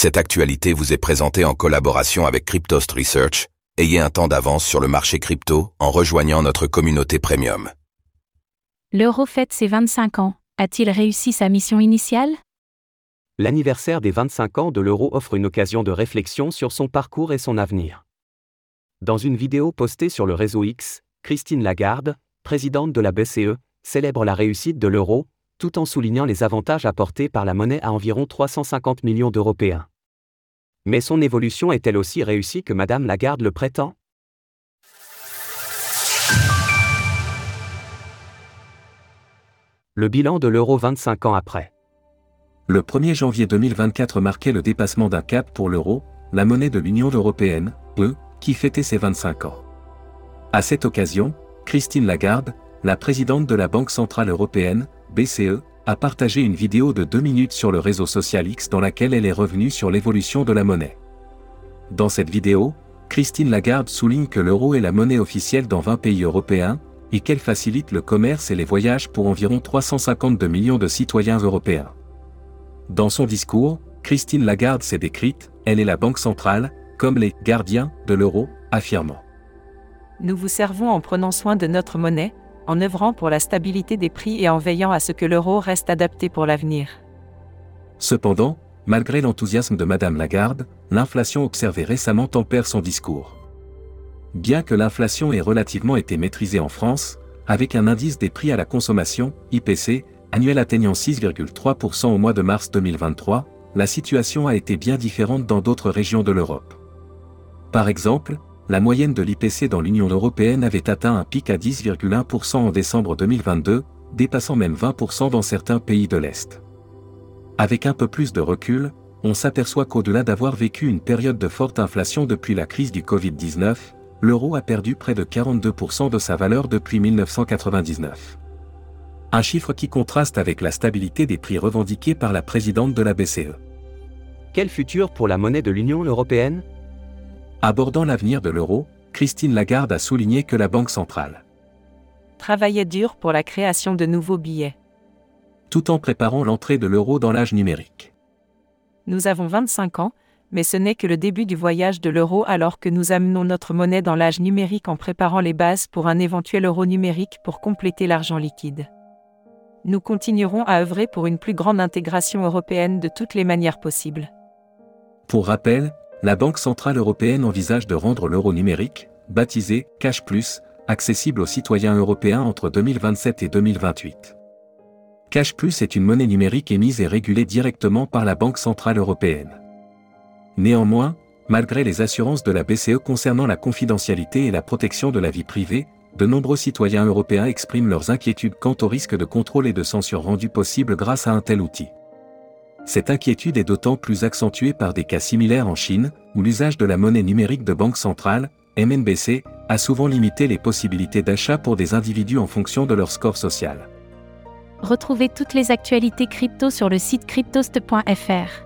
Cette actualité vous est présentée en collaboration avec Cryptost Research. Ayez un temps d'avance sur le marché crypto en rejoignant notre communauté premium. L'euro fête ses 25 ans. A-t-il réussi sa mission initiale? L'anniversaire des 25 ans de l'euro offre une occasion de réflexion sur son parcours et son avenir. Dans une vidéo postée sur le réseau X, Christine Lagarde, présidente de la BCE, célèbre la réussite de l'euro, tout en soulignant les avantages apportés par la monnaie à environ 350 millions d'Européens. Mais son évolution est-elle aussi réussie que Madame Lagarde le prétend? Le bilan de l'euro 25 ans après. Le 1er janvier 2024 marquait le dépassement d'un cap pour l'euro, la monnaie de l'Union européenne, E, qui fêtait ses 25 ans. À cette occasion, Christine Lagarde, la présidente de la Banque Centrale Européenne, BCE, a partagé une vidéo de deux minutes sur le réseau social X dans laquelle elle est revenue sur l'évolution de la monnaie. Dans cette vidéo, Christine Lagarde souligne que l'euro est la monnaie officielle dans 20 pays européens, et qu'elle facilite le commerce et les voyages pour environ 352 millions de citoyens européens. Dans son discours, Christine Lagarde s'est décrite, elle est la Banque centrale, comme les gardiens de l'euro, affirmant. Nous vous servons en prenant soin de notre monnaie, en œuvrant pour la stabilité des prix et en veillant à ce que l'euro reste adapté pour l'avenir. Cependant, malgré l'enthousiasme de Madame Lagarde, l'inflation observée récemment tempère son discours. Bien que l'inflation ait relativement été maîtrisée en France, avec un indice des prix à la consommation, IPC, annuel atteignant 6,3% au mois de mars 2023, la situation a été bien différente dans d'autres régions de l'Europe. Par exemple, la moyenne de l'IPC dans l'Union européenne avait atteint un pic à 10,1% en décembre 2022, dépassant même 20% dans certains pays de l'Est. Avec un peu plus de recul, on s'aperçoit qu'au-delà d'avoir vécu une période de forte inflation depuis la crise du Covid-19, l'euro a perdu près de 42% de sa valeur depuis 1999. Un chiffre qui contraste avec la stabilité des prix revendiqués par la présidente de la BCE. Quel futur pour la monnaie de l'Union européenne? Abordant l'avenir de l'euro, Christine Lagarde a souligné que la Banque centrale travaillait dur pour la création de nouveaux billets. Tout en préparant l'entrée de l'euro dans l'âge numérique. Nous avons 25 ans, mais ce n'est que le début du voyage de l'euro alors que nous amenons notre monnaie dans l'âge numérique en préparant les bases pour un éventuel euro numérique pour compléter l'argent liquide. Nous continuerons à œuvrer pour une plus grande intégration européenne de toutes les manières possibles. Pour rappel, la Banque Centrale Européenne envisage de rendre l'euro numérique, baptisé Cash Plus, accessible aux citoyens européens entre 2027 et 2028. Cash Plus est une monnaie numérique émise et régulée directement par la Banque Centrale Européenne. Néanmoins, malgré les assurances de la BCE concernant la confidentialité et la protection de la vie privée, de nombreux citoyens européens expriment leurs inquiétudes quant au risque de contrôle et de censure rendu possible grâce à un tel outil. Cette inquiétude est d'autant plus accentuée par des cas similaires en Chine, où l'usage de la monnaie numérique de banque centrale, MNBC, a souvent limité les possibilités d'achat pour des individus en fonction de leur score social. Retrouvez toutes les actualités crypto sur le site cryptost.fr.